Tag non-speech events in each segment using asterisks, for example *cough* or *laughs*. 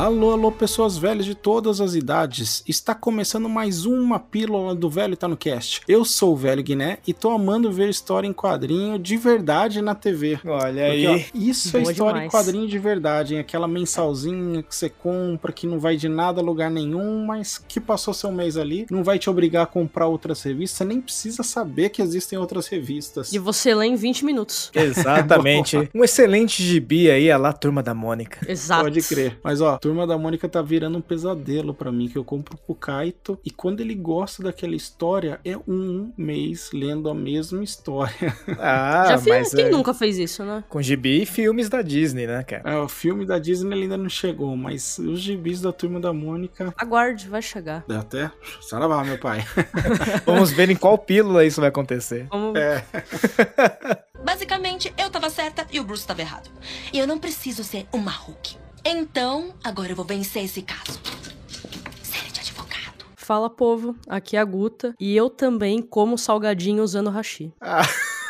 Alô, alô, pessoas velhas de todas as idades. Está começando mais uma pílula do Velho Tá no Cast. Eu sou o Velho Guiné e tô amando ver história em quadrinho de verdade na TV. Olha Porque, aí. ó, isso é Boa história demais. em quadrinho de verdade, hein? Aquela mensalzinha que você compra, que não vai de nada a lugar nenhum, mas que passou seu mês ali, não vai te obrigar a comprar outras revistas, você nem precisa saber que existem outras revistas. E você lê em 20 minutos. Exatamente. *laughs* um excelente gibi aí, a lá Turma da Mônica. Exato. Pode crer. Mas ó, Turma da Mônica tá virando um pesadelo pra mim, que eu compro pro Kaito e quando ele gosta daquela história, é um mês lendo a mesma história. *laughs* Ah, Já fiz, mas quem é, nunca fez isso, né? com gibi e filmes da Disney, né, cara? É, o filme da Disney ele ainda não chegou, mas os gibis da Turma da Mônica. Aguarde, vai chegar. Dá até. Saravá, meu pai. *laughs* Vamos ver em qual pílula isso vai acontecer. Vamos... É. *laughs* Basicamente, eu tava certa e o Bruce tava errado. E eu não preciso ser uma Hulk. Então, agora eu vou vencer esse caso. Série de advogado. Fala, povo. Aqui é a Guta. E eu também como salgadinho usando hashi.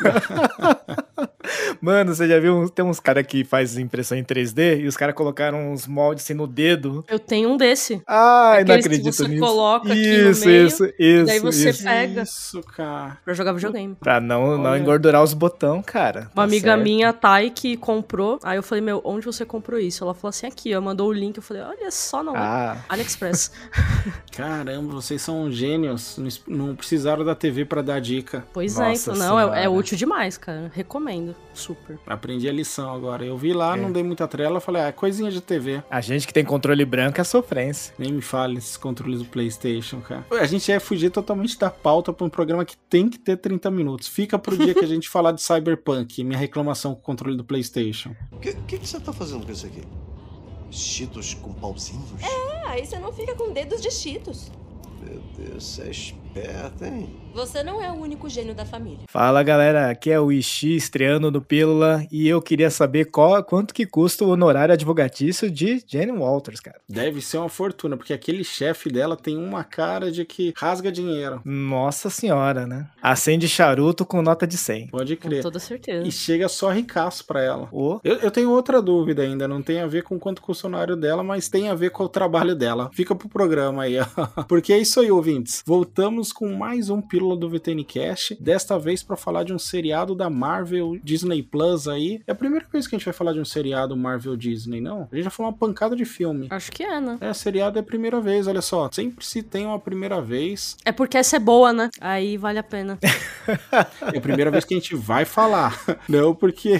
*laughs* Mano, você já viu? Tem uns caras que faz impressão em 3D e os caras colocaram uns moldes assim no dedo. Eu tenho um desse. Ai, não Aqueles que acredito você nisso. coloca aqui no isso, meio, isso, isso, daí você isso. pega Isso, cara. pra jogar videogame. Pra não, não engordurar os botão, cara. Uma Tá amiga certo. minha, Thay, que comprou. Aí eu falei, meu, onde você comprou isso? Ela falou assim, aqui, ó. Mandou o link. Eu falei, olha só, não é. Ah, AliExpress. *laughs* Caramba, vocês são gênios. Não Não precisaram da TV pra dar dica. Pois é, Nossa então, não, é, é Senhora. Útil demais, cara. Recomendo. Super. Aprendi a lição agora. Eu vi lá, É. não dei muita trela, falei, ah, é coisinha de TV. a gente que tem controle branco é sofrência. Nem me fale esses controles do PlayStation, cara. A gente ia fugir totalmente da pauta pra um programa que tem que ter 30 minutos. Fica pro dia que a gente *laughs* falar de Cyberpunk, minha reclamação com o controle do PlayStation. O que, que, que você tá fazendo com isso aqui? Cheetos com pauzinhos? É, aí você não fica com dedos de cheetos. Meu Deus, é esperto, hein? Você não é o único gênio da família. Fala galera, aqui é o Ishi estreando no Pílula e eu queria saber qual, quanto que custa o honorário advogatício de Jenny Walters, cara. Deve ser uma fortuna, porque aquele chefe dela tem uma cara de que rasga dinheiro. Nossa senhora, né? Acende charuto com nota de 100. Pode Com crer. toda certeza. E chega só ricaço pra ela. Ô, Eu, eu tenho outra dúvida ainda, não tem a ver com quanto custa o honorário dela, mas tem a ver com o trabalho dela. Fica pro programa aí, ó. *laughs* Porque é isso aí, ouvintes. Voltamos com mais um Pílula do VTNcast, desta vez pra falar de um seriado da Marvel Disney Plus aí. É a primeira vez que a gente vai falar de um seriado Marvel Disney, não? A gente já falou uma pancada de filme. Acho que é, né? É, seriado é a primeira vez, olha só. Sempre se tem uma primeira vez. É porque essa é boa, né? Aí vale a pena. *laughs* É a primeira vez que a gente vai falar. Não porque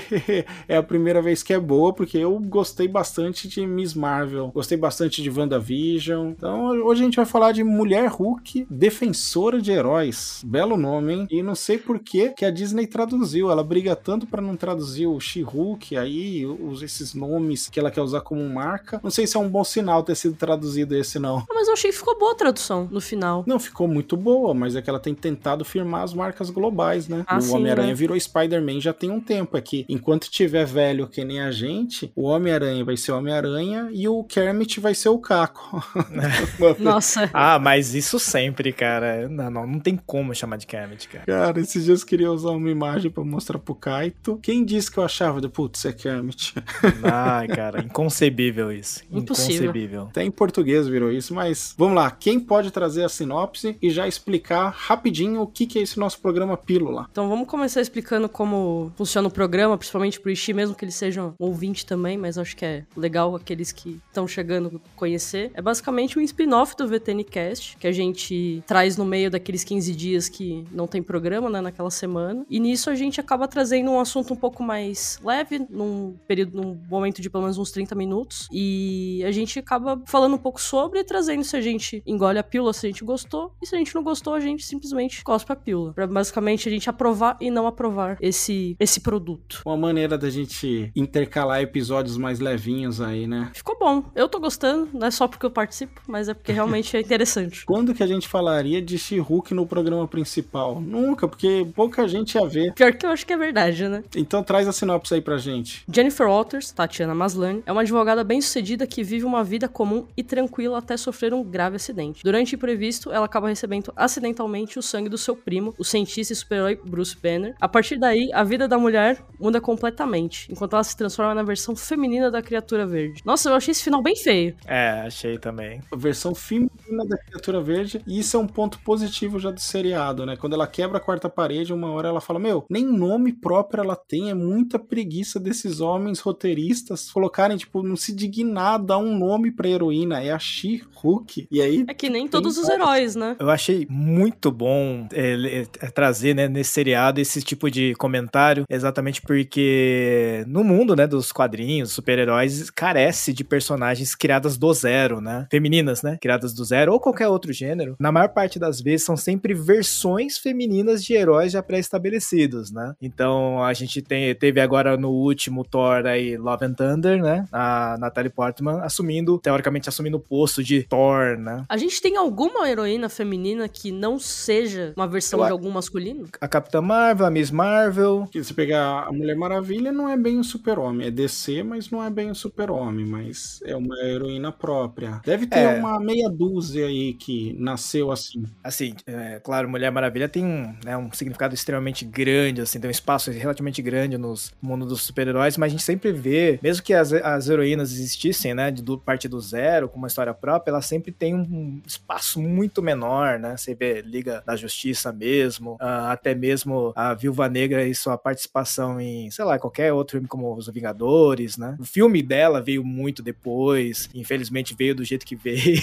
é a primeira vez que é boa, porque eu gostei bastante de Miss Marvel. Gostei bastante de WandaVision. Então hoje a gente vai falar de Mulher Hulk, Defensora de Heróis. Belo nome, hein? E não sei por que que a Disney traduziu. Ela briga tanto pra não traduzir o She-Hulk aí, os, esses nomes que ela quer usar como marca. Não sei se é um bom sinal ter sido traduzido esse não. Ah, Mas eu achei que ficou boa a tradução no final. Não ficou muito boa, mas é que ela tem tentado firmar as marcas globais, né? Ah, o Homem-Aranha né? virou Spider-Man já tem um tempo aqui. Enquanto tiver velho que nem a gente, o Homem-Aranha vai ser o Homem-Aranha e o Kermit vai ser o Caco. *laughs* *laughs* Nossa. Ah, mas isso sempre, cara. Não, não, não tem como chamar de Kermit, cara. Cara, esses dias eu queria usar uma imagem pra mostrar pro Kaito. Quem disse que eu achava de putz, é Kermit? *laughs* Ai, cara, inconcebível isso. Impossível. Inconcebível. Até em português virou isso, mas vamos lá. Quem pode trazer a sinopse e já explicar rapidinho o que, que é esse nosso programa Pílula? Então vamos começar explicando como funciona o programa, principalmente pro Ishi, mesmo que eles sejam ouvinte também, mas acho que é legal aqueles que estão chegando conhecer. É basicamente um spin-off do VTNcast, que a gente traz no meio daqueles 15 dias que não tem programa, né, naquela semana. E nisso a gente acaba trazendo um assunto um pouco mais leve, num período, num momento de pelo menos uns 30 minutos. E a gente acaba falando um pouco sobre e trazendo se a gente engole a pílula, se a gente gostou, e se a gente não gostou, a gente simplesmente cospe a pílula. Pra basicamente a gente aprovar e não aprovar esse, esse produto. Uma maneira da gente intercalar episódios mais levinhos aí, né? Ficou bom. Eu tô gostando, não é só porque eu participo, mas é porque realmente é interessante. *laughs* Quando que a gente falaria de She-Hulk no programa principal? Nunca, porque pouca gente ia ver. Pior que eu acho que é verdade, né? Então traz a sinopse aí pra gente. Jennifer Walters, Tatiana Maslany, é uma advogada bem-sucedida que vive uma vida comum e tranquila até sofrer um grave acidente. Durante o imprevisto, ela acaba recebendo acidentalmente o sangue do seu primo, o cientista e super-herói Bruce Banner. A partir daí, a vida da mulher muda completamente, enquanto ela se transforma na versão feminina da criatura verde. Nossa, eu achei esse final bem feio. É, achei também. A versão feminina da criatura verde, e isso é um ponto positivo já do seriado, né? Quando ela quebra a quarta parede, uma hora ela fala: Meu, nem nome próprio ela tem, é muita preguiça desses homens roteiristas colocarem, tipo, não se dignar a dar um nome pra heroína, é a She-Hulk. E aí. É que nem todos os heróis, né? Eu achei muito bom é, é, trazer, né, nesse seriado esse tipo de comentário, exatamente porque no mundo, né, dos quadrinhos, super-heróis, carece de personagens criadas do zero, né? Femininas, né? Criadas do zero, ou qualquer outro gênero. Na maior parte das vezes são sempre versões femininas de heróis já pré-estabelecidos, né? Então a gente tem, teve agora no último Thor aí, Love and Thunder, né? A Natalie Portman assumindo, teoricamente assumindo o posto de Thor, né? A gente tem alguma heroína feminina que não seja uma versão Eu de algum masculino? A Capitã Marvel, a Miss Marvel, Que se pegar a Mulher Maravilha, não é bem um super-homem. É DC, mas não é bem um super-homem. Mas é uma heroína própria. Deve ter É. uma meia dúzia aí que nasceu assim. Assim, é, claro, Mulher Maravilha tem um, né, um significado extremamente grande, assim, tem um espaço relativamente grande no mundo dos super-heróis, mas a gente sempre vê, mesmo que as, as heroínas existissem, né, de do, parte do zero, com uma história própria, elas sempre têm um espaço muito menor, né? Você vê Liga da Justiça mesmo, ah, até mesmo a Viúva Negra e sua participação em, sei lá, qualquer outro filme como Os Vingadores, né? O filme dela veio muito depois, infelizmente veio do jeito que veio.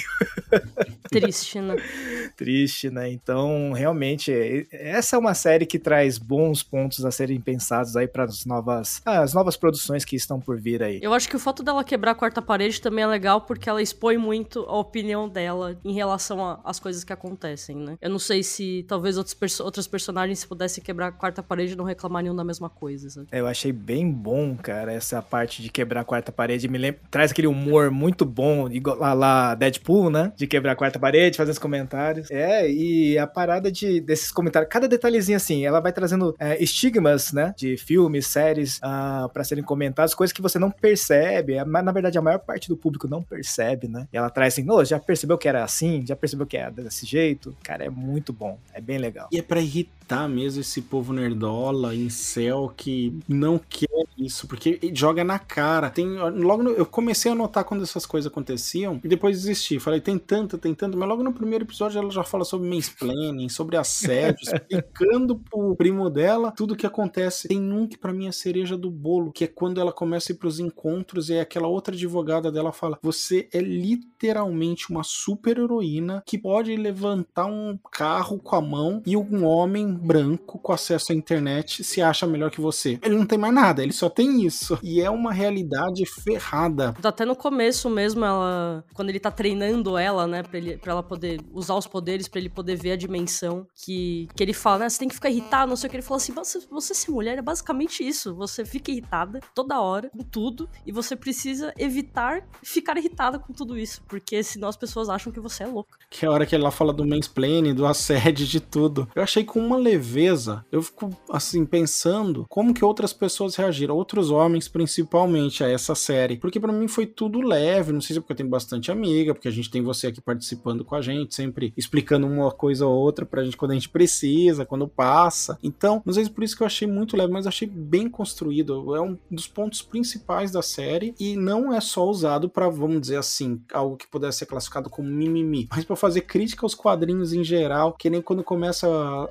Triste, né? *laughs* triste, né? Então, realmente, é- essa é uma série que traz bons pontos a serem pensados aí para as novas, ah, as novas produções que estão por vir aí. Eu acho que o fato dela quebrar a quarta parede também é legal porque ela expõe muito a opinião dela em relação às coisas que acontecem, né? Eu não sei se talvez outros perso- outras personagens, se pudessem quebrar a quarta parede, não reclamariam da mesma coisa, sabe? Eu achei bem bom, cara, essa parte de quebrar a quarta parede. Me lembra, traz aquele humor muito bom, igual lá, lá Deadpool, né? De quebrar a quarta parede, fazer os comentários. É, e a parada de, desses comentários, cada detalhezinho assim, ela vai trazendo é, estigmas, né? De filmes, séries, ah, para serem comentados, coisas que você não percebe. É, Mas, na verdade, a maior parte do público não percebe, né? E ela traz assim, ô, já percebeu que era assim? Já percebeu que era desse jeito? Cara, é muito bom. É bem legal. E é pra irritar mesmo esse povo nerdola, incel, que não quer isso, porque joga na cara. Tem, logo no- eu comecei a notar quando essas coisas aconteciam e depois desisti. Falei, tem tanto, tem tanto, mas logo no primeiro episódio ela já fala sobre mansplaining, sobre assédio, *laughs* explicando pro primo dela tudo que acontece. Tem um que pra mim é a cereja do bolo, que é quando ela começa a ir pros encontros e aí aquela outra advogada dela fala: Você é literalmente uma super heroína que pode levantar um carro com a mão e um homem branco com acesso à internet se acha melhor que você. Ele não tem mais nada, ele só tem isso. E é uma realidade ferrada. Até no começo mesmo, ela. Quando ele tá treinando ela, né? Pra, ele, pra ela poder usar os poderes, pra ele poder ver a dimensão. Que, que ele fala, né? Você tem que ficar irritado, não sei o que. Ele fala assim: você, você ser mulher é basicamente isso. Você fica irritada toda hora, com tudo. E você precisa evitar ficar irritada com tudo isso. Porque senão as pessoas acham que você é louca. Que é a hora que ela fala do mansplaining, do assédio, de tudo. Eu achei com uma leveza. Eu fico, assim, pensando como que outras pessoas reagiram, outros homens principalmente, a essa série. Porque pra mim foi tudo leve. Não sei se é porque eu tenho bastante amiga, porque a gente tem você aqui participando com a gente, sempre explicando uma coisa ou outra pra gente quando a gente precisa, quando passa. Então, não sei se por isso que eu achei muito leve, mas achei bem construído. É um dos pontos principais da série e não é só usado pra, vamos dizer assim, algo que pudesse ser classificado como mimimi, mas pra fazer crítica aos quadrinhos em geral, que nem quando começa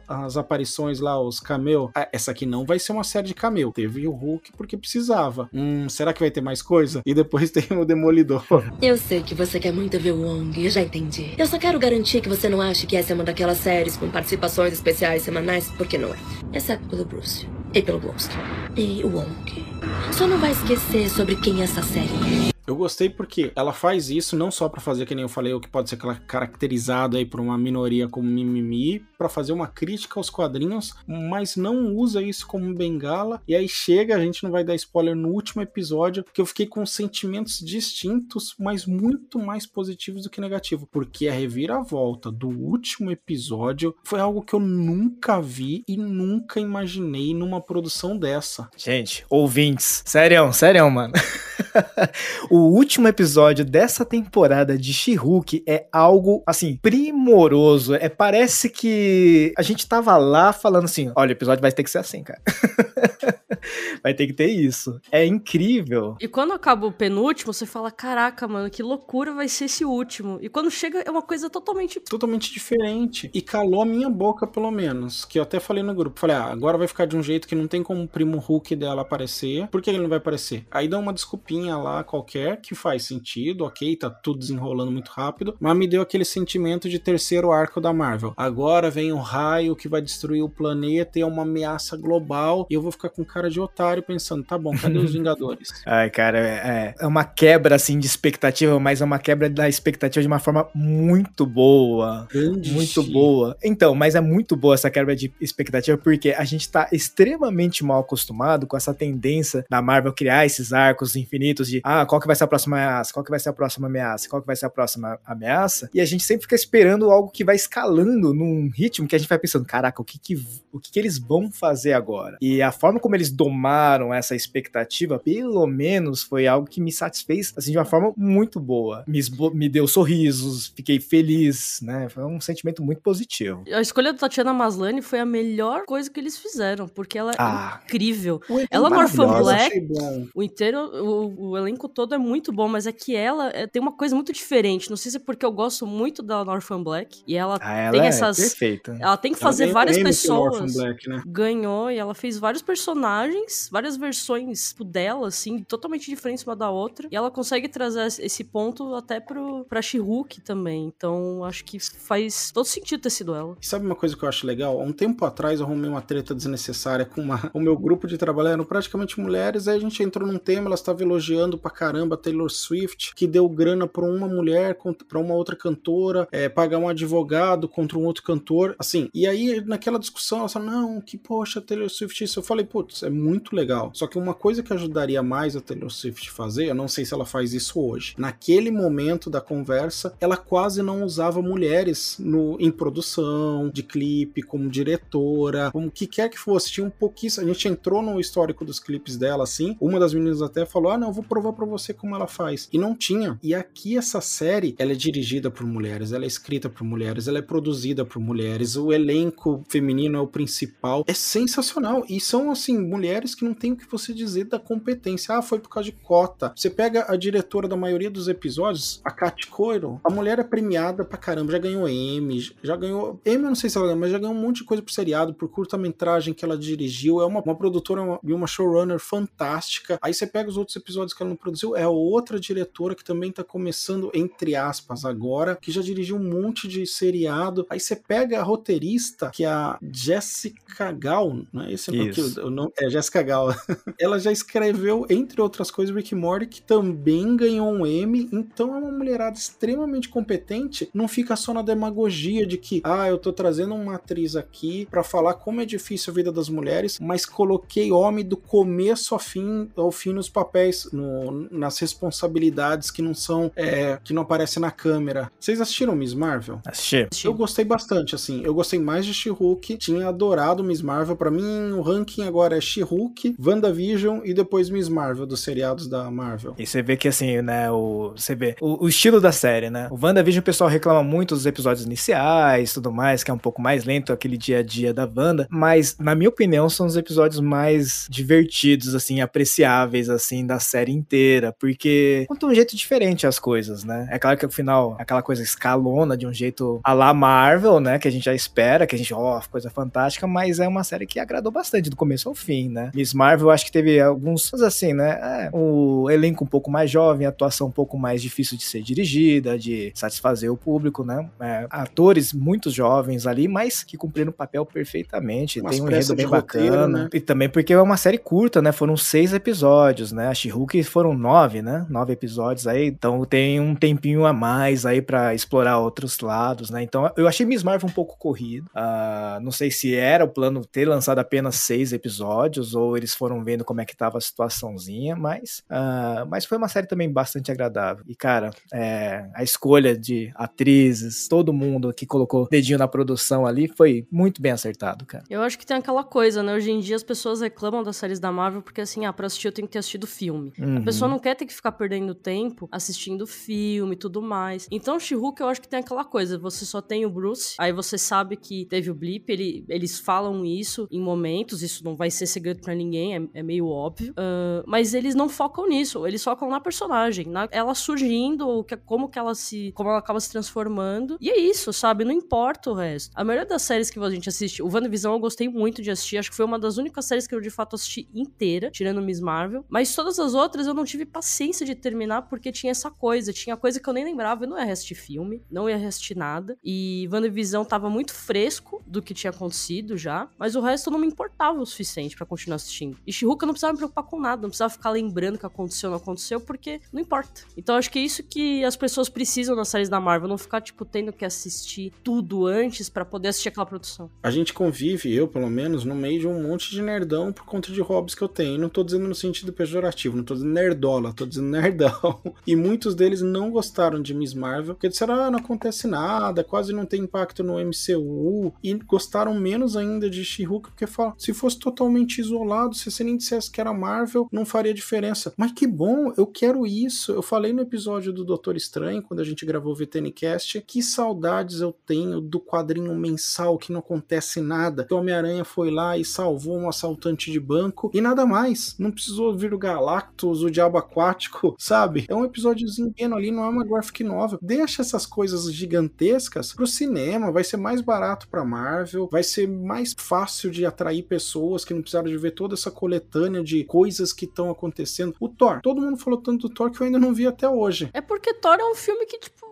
as aparições lá, os cameo. Ah, essa aqui não vai ser uma série de cameo. Teve o Hulk porque precisava. Hum, será que vai ter mais coisa? E depois *laughs* tem o Demolidor. Eu sei que você quer muito ver o Wong, eu já entendi. Eu só quero garantir que você não ache que essa é uma daquelas séries com participações especiais semanais, porque não é. Exceto pelo Bruce. E pelo Blonsky. E o Wong. Só não vai esquecer sobre quem essa série é. Eu gostei porque ela faz isso não só para fazer, que nem eu falei, o que pode ser caracterizado aí por uma minoria como mimimi, para fazer uma crítica aos quadrinhos, mas não usa isso como bengala. E aí chega, a gente não vai dar spoiler no último episódio, que eu fiquei com sentimentos distintos, mas muito mais positivos do que negativos, porque a reviravolta do último episódio foi algo que eu nunca vi e nunca imaginei numa produção dessa. Gente, ouvintes, sério, sério, mano. *laughs* o último episódio dessa temporada de She-Hulk é algo, assim, primoroso. É, parece que a gente tava lá falando assim, olha, o episódio vai ter que ser assim, cara. *laughs* vai ter que ter isso. É incrível. E quando acaba o penúltimo, você fala, caraca, mano, que loucura vai ser esse último. E quando chega, é uma coisa totalmente... Totalmente diferente. E calou a minha boca, pelo menos. Que eu até falei no grupo. Falei, ah, agora vai ficar de um jeito que não tem como o primo Hulk dela aparecer. Por que ele não vai aparecer? Aí dá uma desculpinha lá qualquer que faz sentido, ok, tá tudo desenrolando muito rápido, mas me deu aquele sentimento de terceiro arco da Marvel. Agora vem o raio que vai destruir o planeta e é uma ameaça global, e eu vou ficar com cara de otário pensando, tá bom, cadê os *laughs* Vingadores? Ai, cara, é, é uma quebra assim de expectativa, mas é uma quebra da expectativa de uma forma muito boa. Grande muito boa. Então, mas é muito boa essa quebra de expectativa porque a gente tá extremamente mal acostumado com essa tendência da Marvel criar esses arcos infinitos de ah, qual que vai ser a próxima ameaça? Qual que vai ser a próxima ameaça? Qual que vai ser a próxima ameaça? E a gente sempre fica esperando algo que vai escalando num ritmo que a gente vai pensando, caraca, o que que, o que, que eles vão fazer agora? E a forma como eles domaram essa expectativa, pelo menos foi algo que me satisfez, assim, de uma forma muito boa. Me, me deu sorrisos, fiquei feliz, né? Foi um sentimento muito positivo. A escolha da Tatiana Maslany foi a melhor coisa que eles fizeram, porque ela é ah, incrível. Ela no Orphan Black, o inteiro, o, o elenco todo é muito bom, mas é que ela é, tem uma coisa muito diferente. Não sei se é porque eu gosto muito da Northern Black e ela, ah, ela tem é essas. Perfeita. Ela tem que fazer várias pessoas. Black, né? Ganhou e ela fez vários personagens, várias versões dela, assim, totalmente diferentes uma da outra. E ela consegue trazer esse ponto até pro, pra She-Hulk também. Então acho que faz todo sentido ter sido ela. Sabe uma coisa que eu acho legal? Há um tempo atrás eu arrumei uma treta desnecessária com uma, *laughs* o meu grupo de trabalho eram praticamente mulheres, aí a gente entrou num tema, elas estavam elogiando pra caramba Taylor Swift, que deu grana pra uma mulher, pra uma outra cantora, é, pagar um advogado contra um outro cantor, assim. E aí, naquela discussão, ela falou, não, que poxa, Taylor Swift isso. Eu falei, putz, é muito legal. Só que uma coisa que ajudaria mais a Taylor Swift fazer, eu não sei se ela faz isso hoje, naquele momento da conversa, ela quase não usava mulheres no, em produção, de clipe, como diretora, como que quer que fosse. Tinha um pouquíssimo. A gente entrou no histórico dos clipes dela, assim. Uma das meninas até falou: Ah, não, vou provar para você como ela faz. E não tinha. E aqui essa série, ela é dirigida por mulheres, ela é escrita por mulheres, ela é produzida por mulheres, o elenco feminino é o principal. É sensacional. E são, assim, mulheres que não tem o que você dizer da competência. Ah, foi por causa de cota. Você pega a diretora da maioria dos episódios, a Kat Coiro, a mulher é premiada pra caramba, já ganhou Emmy, já ganhou. Emmy eu não sei se ela ganhou, mas já ganhou um monte de coisa por seriado, por curta-metragem que ela dirigiu. É uma, uma produtora e uma showrunner fantástica. Aí você pega os outros episódios que ela não produziu, é outra diretora que também tá começando, entre aspas, agora, que já dirigiu um monte de seriado. Aí você pega a roteirista, que é a Jessica Gal, não é esse Isso. o nome? É Jessica Gal. *laughs* ela já escreveu, entre outras coisas, Rick Morty, que também ganhou um Emmy, então é uma mulherada extremamente competente, não fica só na demagogia de que, ah, eu tô trazendo uma atriz aqui para falar como é difícil a vida das mulheres, mas coloquei homem do começo ao fim, ao fim nos papéis, no, nas responsabilidades que não são, é, que não aparecem na câmera. Vocês assistiram Miss Marvel? Assisti. Eu gostei bastante, assim. Eu gostei mais de She-Hulk, tinha adorado Miss Marvel. Para mim, o ranking agora é She-Hulk, WandaVision e depois Miss Marvel, dos seriados da Marvel. E você vê que, assim, né, o, você vê o, o estilo da série, né? O WandaVision, o pessoal reclama muito dos episódios iniciais tudo mais, que é um pouco mais lento, aquele dia a dia da Wanda. Mas, na minha opinião, são os episódios mais divertidos, assim, apreciáveis, assim, da série inteira. Porque conta um jeito diferente as coisas, né? É claro que o final, aquela coisa escalona de um jeito a la Marvel, né? Que a gente já espera, que a gente, ó, oh, coisa fantástica, mas é uma série que agradou bastante do começo ao fim, né? Miss Marvel, acho que teve alguns, assim, né? É, o elenco um pouco mais jovem, a atuação um pouco mais difícil de ser dirigida, de satisfazer o público, né? É, atores muito jovens ali, mas que cumpriram o papel perfeitamente. Umas Tem um enredo bem roteiro, bacana. Né? E também porque é uma série curta, né? Foram seis episódios, né? A She-Hulk foram nove nove, né? Nove episódios aí, então tem um tempinho a mais aí para explorar outros lados, né? Então eu achei Miss Marvel um pouco corrido. Uh, não sei se era o plano ter lançado apenas seis episódios ou eles foram vendo como é que tava a situaçãozinha, mas, uh, mas foi uma série também bastante agradável. E cara, é, a escolha de atrizes, todo mundo que colocou dedinho na produção ali foi muito bem acertado, cara. Eu acho que tem aquela coisa, né? Hoje em dia as pessoas reclamam das séries da Marvel porque assim, ah, pra assistir eu tenho que ter assistido filme. Uhum. A pessoa não quer ter que ficar perdendo tempo assistindo filme e tudo mais. Então, She-Hulk eu acho que tem aquela coisa, você só tem o Bruce, aí você sabe que teve o blip, ele, eles falam isso em momentos, isso não vai ser segredo para ninguém, é, é, meio óbvio. Uh, mas eles não focam nisso, eles focam na personagem, na, ela surgindo, que, como que ela se. como ela acaba se transformando. E é isso, sabe? Não importa o resto. A maioria das séries que a gente assiste, o WandaVision eu gostei muito de assistir, acho que foi uma das únicas séries que eu de fato assisti inteira, tirando Miss Marvel. Mas todas as outras eu não tive paciência de terminar porque tinha essa coisa, tinha coisa que eu nem lembrava, eu não ia assistir filme, não ia assistir nada. E WandaVision tava muito fresco do que tinha acontecido já, mas o resto não me importava o suficiente para continuar assistindo. E eu não precisava me preocupar com nada, não precisava ficar lembrando o que aconteceu não aconteceu, porque não importa. Então acho que é isso que as pessoas precisam nas séries da Marvel, não ficar, tipo, tendo que assistir tudo antes para poder assistir aquela produção. A gente convive, eu pelo menos, no meio de um monte de nerdão por conta de hobbies que eu tenho. Não tô dizendo no sentido pejorativo, não tô dizendo nerdola, tô nerdão. *laughs* E muitos deles não gostaram de Miss Marvel, porque disseram, ah, não acontece nada, quase não tem impacto no MCU. E gostaram menos ainda de She-Hulk, porque falam, se fosse totalmente isolado, se você nem dissesse que era Marvel, não faria diferença. Mas que bom, eu quero isso. Eu falei no episódio do Doutor Estranho, quando a gente gravou o VTNcast, que saudades eu tenho do quadrinho mensal que não acontece nada. Que o Homem-Aranha foi lá e salvou um assaltante de banco e nada mais. Não precisou vir o Galactus, o Diabo Aquático, *laughs* sabe? É um episódiozinho pequeno ali, não é uma graphic novel. Deixa essas coisas gigantescas pro cinema, vai ser mais barato pra Marvel, vai ser mais fácil de atrair pessoas que não precisaram de ver toda essa coletânea de coisas que estão acontecendo. O Thor, todo mundo falou tanto do Thor que eu ainda não vi até hoje. É porque Thor é um filme que, tipo,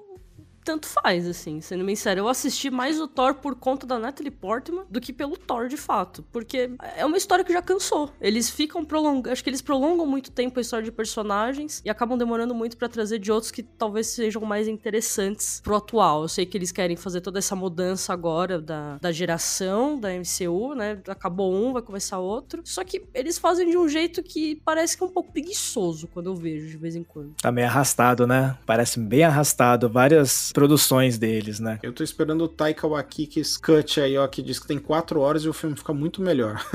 tanto faz, assim, sendo bem sério. Eu assisti mais o Thor por conta da Natalie Portman do que pelo Thor, de fato. Porque é uma história que já cansou. Eles ficam prolongando. Acho que eles prolongam muito tempo a história de personagens e acabam demorando muito para trazer de outros que talvez sejam mais interessantes pro atual. Eu sei que eles querem fazer toda essa mudança agora da, da geração da MCU, né? Acabou um, vai começar outro. Só que eles fazem de um jeito que parece que é um pouco preguiçoso quando eu vejo de vez em quando. Tá meio arrastado, né? Parece bem arrastado. Várias produções deles, né? Eu tô esperando o Taika Waititi's cut aí, ó, que diz que tem quatro horas e o filme fica muito melhor.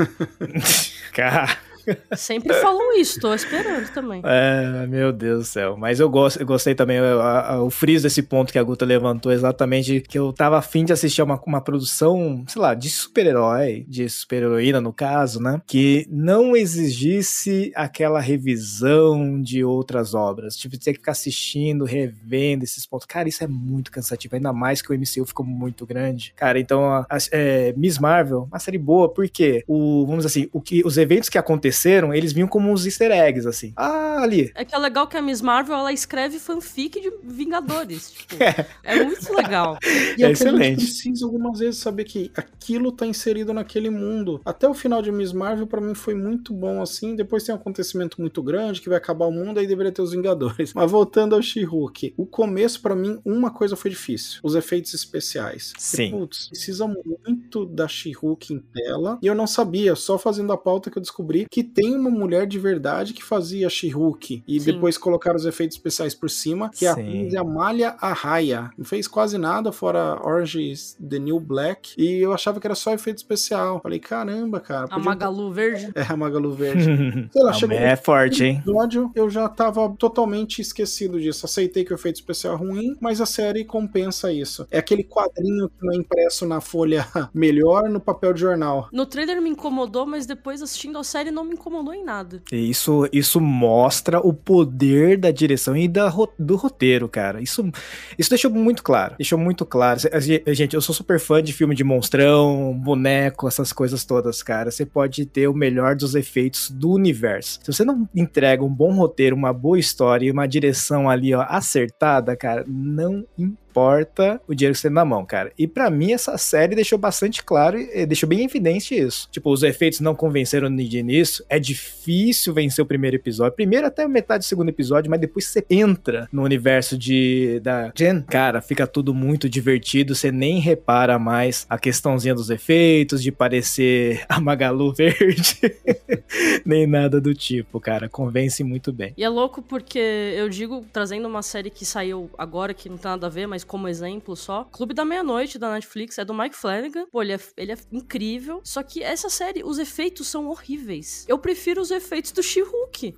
*laughs* Cara... Sempre falam isso, tô esperando também. É, meu Deus do céu. Mas eu, gosto, eu gostei também, eu, a, a, o friso desse ponto que a Guta levantou, exatamente, que eu tava afim de assistir uma, uma produção, sei lá, de super-herói, de super-heroína no caso, né? Que não exigisse aquela revisão de outras obras. Tipo, ter que ficar assistindo, revendo esses pontos. Cara, isso é muito cansativo, ainda mais que o MCU ficou muito grande. Cara, então, a, a, é, Miss Marvel, uma série boa, porque o, vamos dizer assim, o que, os eventos que aconteceram aconteceram, eles vinham como uns easter eggs, assim. Ah, ali. É que é legal que a Miss Marvel, ela escreve fanfic de Vingadores. *laughs* Tipo, é. é. muito legal. *laughs* E é, é excelente. A gente precisa algumas vezes saber que aquilo tá inserido naquele mundo. Até o final de Miss Marvel, para mim, foi muito bom, assim. Depois tem um acontecimento muito grande, que vai acabar o mundo, aí deveria ter os Vingadores. *laughs* Mas voltando ao She-Hulk, o começo, para mim, uma coisa foi difícil. Os efeitos especiais. Sim. E, putz, precisa muito da She-Hulk em tela. E eu não sabia, só fazendo a pauta que eu descobri que tem uma mulher de verdade que fazia She-Hulk e Sim. depois colocaram os efeitos especiais por cima, que é a Amália Arraia. Não fez quase nada fora Orange is the New Black e eu achava que era só efeito especial. Falei, caramba, cara. A Magalu Verde? É, a Magalu *laughs* Verde. Sei lá, chegou é forte, hein? episódio, eu já tava totalmente esquecido disso. Aceitei que o efeito especial é ruim, mas a série compensa isso. É aquele quadrinho que não é impresso na folha *laughs* melhor no papel de jornal. No trailer me incomodou, mas depois assistindo a série não me incomodou em nada. Isso, isso mostra o poder da direção e da, do roteiro, cara. Isso, isso deixou muito claro. Deixou muito claro. Gente, eu sou super fã de filme de monstrão, boneco, essas coisas todas, cara. Você pode ter o melhor dos efeitos do universo. Se você não entrega um bom roteiro, uma boa história e uma direção ali, ó, acertada, cara, não importa importa o dinheiro que você tem na mão, cara. E para mim, essa série deixou bastante claro e deixou bem evidente isso. Tipo, os efeitos não convenceram de início. É difícil vencer o primeiro episódio. Primeiro até metade do segundo episódio, mas depois você entra no universo de da Jen. Cara, fica tudo muito divertido. Você nem repara mais a questãozinha dos efeitos, de parecer *laughs* a Magalu verde. *laughs* nem nada do tipo, cara. Convence muito bem. E é louco porque eu digo, trazendo uma série que saiu agora, que não tem nada a ver, mas como exemplo só. Clube da Meia-Noite da Netflix é do Mike Flanagan. Pô, ele é, ele é incrível. Só que essa série, os efeitos são horríveis. Eu prefiro os efeitos do She-Hulk.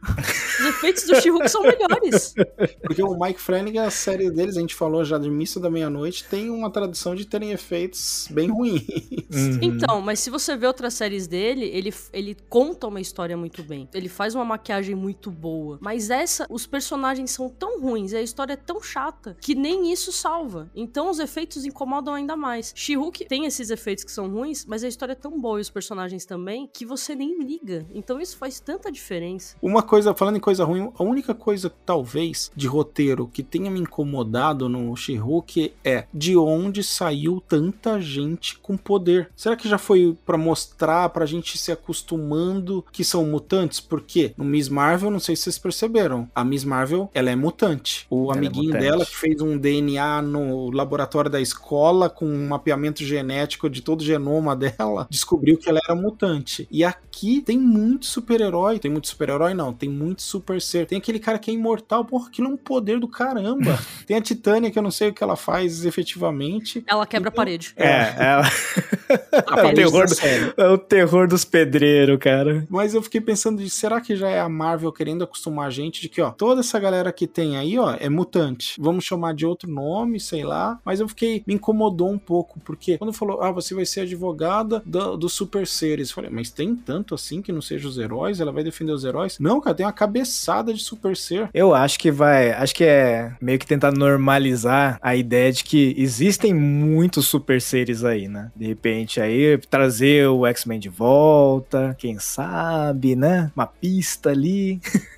os efeitos do She-Hulk são melhores. *laughs* Porque o Mike Flanagan, a série deles, a gente falou já de Missa da Meia-Noite, tem uma tradição de terem efeitos bem ruins. Uhum. Então, mas se você vê outras séries dele, ele, ele conta uma história muito bem. Ele faz uma maquiagem muito boa. Mas essa, os personagens são tão ruins e a história é tão chata que nem isso salva. Então os efeitos incomodam ainda mais. She-Hulk tem esses efeitos que são ruins, mas a história é tão boa e os personagens também que você nem liga. Então isso faz tanta diferença. Uma coisa, falando em coisa ruim, a única coisa, talvez, de roteiro que tenha me incomodado no She-Hulk é de onde saiu tanta gente com poder. Será que já foi para mostrar, pra gente se acostumando que são mutantes? Porque no Miss Marvel, não sei se vocês perceberam, a Miss Marvel, ela é mutante. O ela é amiguinho é mutante. dela que fez um DNA no laboratório da escola com um mapeamento genético de todo o genoma dela, *laughs* descobriu que ela era mutante. E aqui tem muito super-herói. Tem muito super-herói, não. Tem muito super ser. Tem aquele cara que é imortal. Porra, aquilo é um poder do caramba. *laughs* tem a Titânia, que eu não sei o que ela faz efetivamente. Ela quebra então, a parede. É, é. ela. *laughs* é, o terror do, é o terror dos pedreiros, cara. Mas eu fiquei pensando, será que já é a Marvel querendo acostumar a gente de que, ó, toda essa galera que tem aí, ó, é mutante. Vamos chamar de outro nome, sei lá. Mas eu fiquei, me incomodou um pouco, porque quando falou, ah, você vai ser advogada dos do super seres. Eu falei, mas tem tanto assim que não seja os heróis? Ela vai defender os heróis? Não, cara, tem uma cabeçada de super ser. Eu acho que vai, acho que é meio que tentar normalizar a ideia de que existem muitos super seres aí, né? De repente aí trazer o X-Men de volta, quem sabe, né? Uma pista ali. *laughs*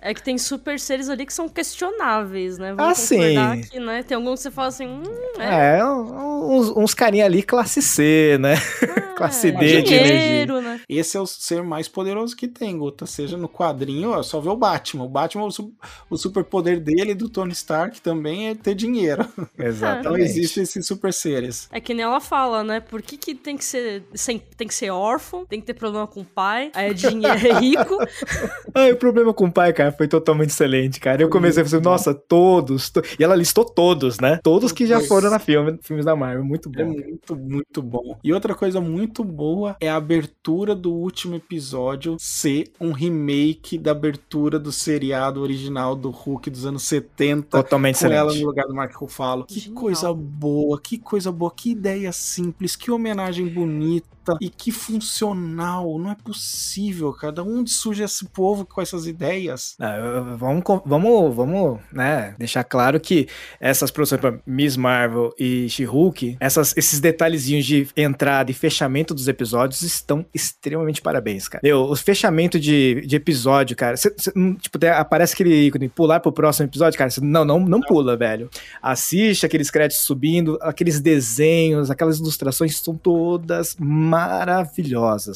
É que tem super seres ali que são questionáveis, né? Vamos ah, sim. Que, né? Tem alguns você fala assim, hum, é. é uns, uns carinha ali classe C, né? Ah, *laughs* classe D de energia. Né? Esse é o ser mais poderoso que tem, Guta. Seja no quadrinho, ó, só vê o Batman. O Batman, o, o superpoder dele do Tony Stark também é ter dinheiro. *laughs* Exatamente. então existe esses super seres. É que nem ela fala, né? Por que, que tem que ser sem, tem que ser órfão, tem que ter problema com o pai, aí é dinheiro é rico. *laughs* ah, o problema com o pai, cara, foi totalmente excelente, cara. Eu comecei a fazer, nossa, todos. To... E ela listou todos, né? Todos que já foram na filme, filmes da Marvel. Muito bom. É muito, muito bom. E outra coisa muito muito boa é a abertura do último episódio ser um remake da abertura do seriado original do Hulk dos anos 70. Totalmente com excelente. ela no lugar do Mark Ruffalo. Que Genial. coisa boa, que coisa boa, que ideia simples, que homenagem bonita e que funcional. Não é possível, cara. De onde surge esse povo com essas ideias? Não, vamos, vamos, vamos, né, deixar claro que essas produções para Miss Marvel e She-Hulk, esses detalhezinhos de entrada e fechamento dos episódios estão extremamente parabéns, cara. Meu, o fechamento de, de episódio, cara, cê, cê, hum, tipo, aparece aquele ícone, pular pro próximo episódio, cara, cê, não, não, não, não pula, velho. Assiste aqueles créditos subindo, aqueles desenhos, aquelas ilustrações são todas maravilhosas,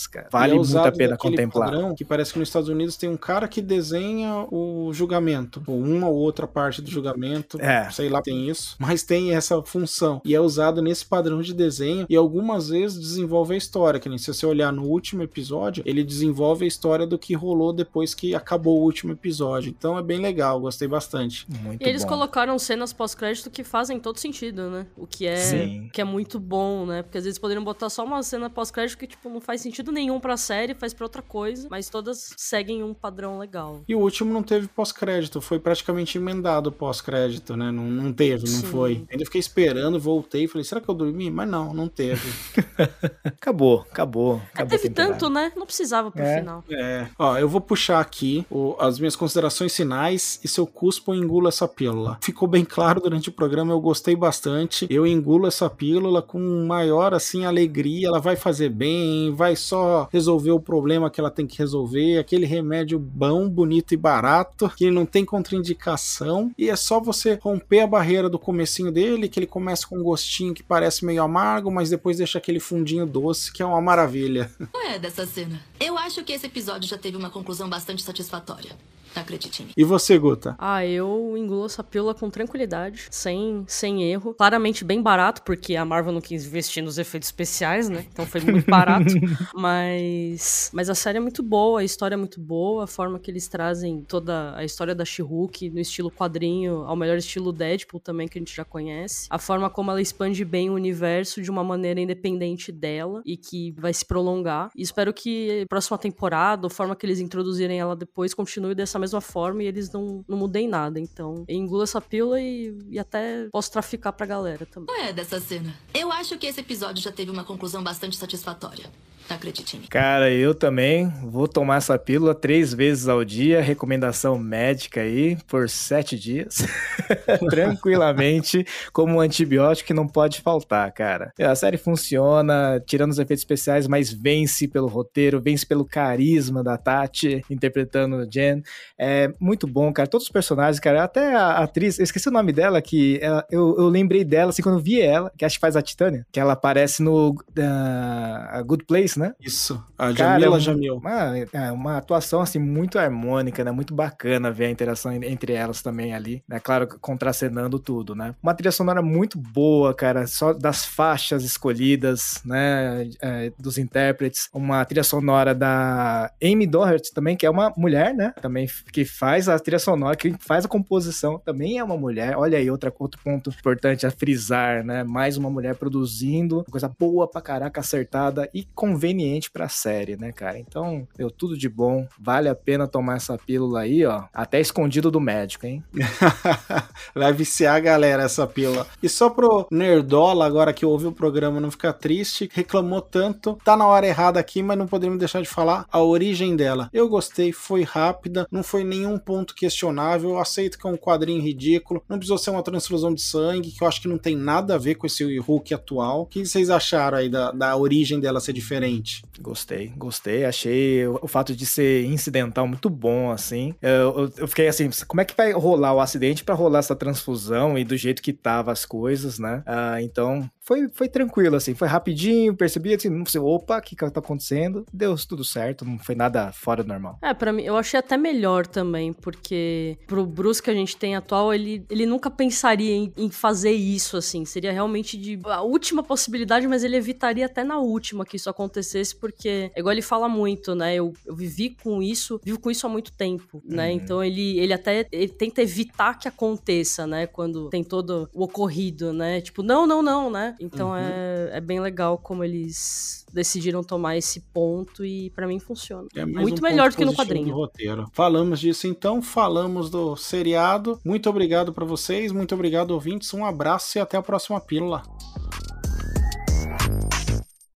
cara. Vale é muito a pena contemplar. Padrão, que parece que nos Estados Unidos tem um cara que desenha o julgamento, ou uma ou outra parte do julgamento, é. sei lá, tem isso, mas tem essa função e é usado nesse padrão de desenho e algumas vezes desenvolve a história, que nem se você olhar no último episódio, ele desenvolve a história do que rolou depois que acabou o último episódio. Então é bem legal, gostei bastante. Muito e eles bom. colocaram cenas pós-crédito que fazem todo sentido, né? O que é que é muito bom, né? Porque às vezes poderiam botar só uma cena pós pós-crédito que, tipo, não faz sentido nenhum pra série, faz pra outra coisa, mas todas seguem um padrão legal. E o último não teve pós-crédito, foi praticamente emendado pós-crédito, né? Não, não teve, não Sim. foi. Ainda fiquei esperando, voltei, falei, será que eu dormi? Mas não, não teve. *laughs* acabou, acabou. acabou teve tanto, né? Não precisava pro é. final. É. Ó, eu vou puxar aqui o, as minhas considerações finais e se eu cuspo ou engulo essa pílula. Ficou bem claro durante o programa, eu gostei bastante. Eu engulo essa pílula com maior, assim, alegria. Ela vai fazer fazer bem, vai só resolver o problema que ela tem que resolver, aquele remédio bom, bonito e barato, que não tem contraindicação, e é só você romper a barreira do comecinho dele, que ele começa com um gostinho que parece meio amargo, mas depois deixa aquele fundinho doce, que é uma maravilha. É dessa cena? Eu acho que esse episódio já teve uma conclusão bastante satisfatória. Acredite em mim. E você, Guta? Ah, eu engulo essa pílula com tranquilidade, sem, sem erro. Claramente bem barato, porque a Marvel não quis investir nos efeitos especiais, né? Então foi muito barato. *laughs* mas, mas a série é muito boa, a história é muito boa, a forma que eles trazem toda a história da She-Hulk no estilo quadrinho, ao melhor estilo Deadpool também, que a gente já conhece. A forma como ela expande bem o universo de uma maneira independente dela e que vai se prolongar. E espero que a próxima temporada, a forma que eles introduzirem ela depois, continue dessa mesma forma e eles não, não mudem nada. Então, eu engulo essa pílula e, e até posso traficar pra galera também. É dessa cena? Eu acho que esse episódio já teve uma conclusão bastante satisfatória. Acredite em mim. Cara, eu também vou tomar essa pílula três vezes ao dia, recomendação médica aí, por sete dias, *laughs* tranquilamente, como um antibiótico que não pode faltar, cara. A série funciona, tirando os efeitos especiais, mas vence pelo roteiro, vence pelo carisma da Tati, interpretando Jen. É muito bom, cara. Todos os personagens, cara, até a atriz, eu esqueci o nome dela, que ela, eu, eu lembrei dela, assim, quando eu vi ela, que acho que faz a Titânia, que ela aparece no uh, Good Place, né? Isso, a Cara, Jamila é Jamil. Uma, é uma atuação assim muito harmônica, né? Muito bacana ver a interação en- entre elas também ali, né? Claro, contracenando tudo, né? Uma trilha sonora muito boa, cara, só das faixas escolhidas, né? é, dos intérpretes. Uma trilha sonora da Amy Doherty também, que é uma mulher, né? Também que faz a trilha sonora, que faz a composição, também é uma mulher. Olha aí, outra, outro ponto importante a frisar, né? Mais uma mulher produzindo, coisa boa pra caraca, acertada e conveniente pra série, né, cara? Então, deu tudo de bom. Vale a pena tomar essa pílula aí, ó. Até escondido do médico, hein? *laughs* Vai viciar a galera essa pílula. E só pro Nerdola, agora que ouviu o programa, não ficar triste, reclamou tanto, tá na hora errada aqui, mas não podemos deixar de falar a origem dela. Eu gostei, foi rápida, não foi nenhum ponto questionável, eu aceito que é um quadrinho ridículo, não precisou ser uma transfusão de sangue, que eu acho que não tem nada a ver com esse Hulk atual. O que vocês acharam aí da, da origem dela ser diferente? Gostei, gostei. Achei o, o fato de ser incidental muito bom, assim. Eu, eu- eu fiquei assim, como é que vai rolar o acidente pra rolar essa transfusão e do jeito que tava as coisas, né? Ah, então, foi, foi tranquilo, assim. Foi rapidinho, percebi, assim, não sei, opa, o que que tá acontecendo? Deu tudo certo, não foi nada fora do normal. É, pra mim, eu achei até melhor também, porque pro Bruce que a gente tem atual, ele, ele nunca pensaria em, em fazer isso, assim. Seria realmente de a última possibilidade, mas ele evitaria até na última que isso acontecesse, porque, é igual ele fala muito, né? Eu, eu vivi com isso, vivo com isso há muito tempo, né? Então ele, ele até ele tenta evitar que aconteça, né? Quando tem todo o ocorrido, né? Tipo, não, não, não, né? Então é, é bem legal como eles decidiram tomar esse ponto e pra mim funciona. É Muito um melhor do que no quadrinho. roteiro. Falamos disso então, falamos do seriado. Muito obrigado pra vocês, muito obrigado ouvintes, um abraço e até a próxima pílula.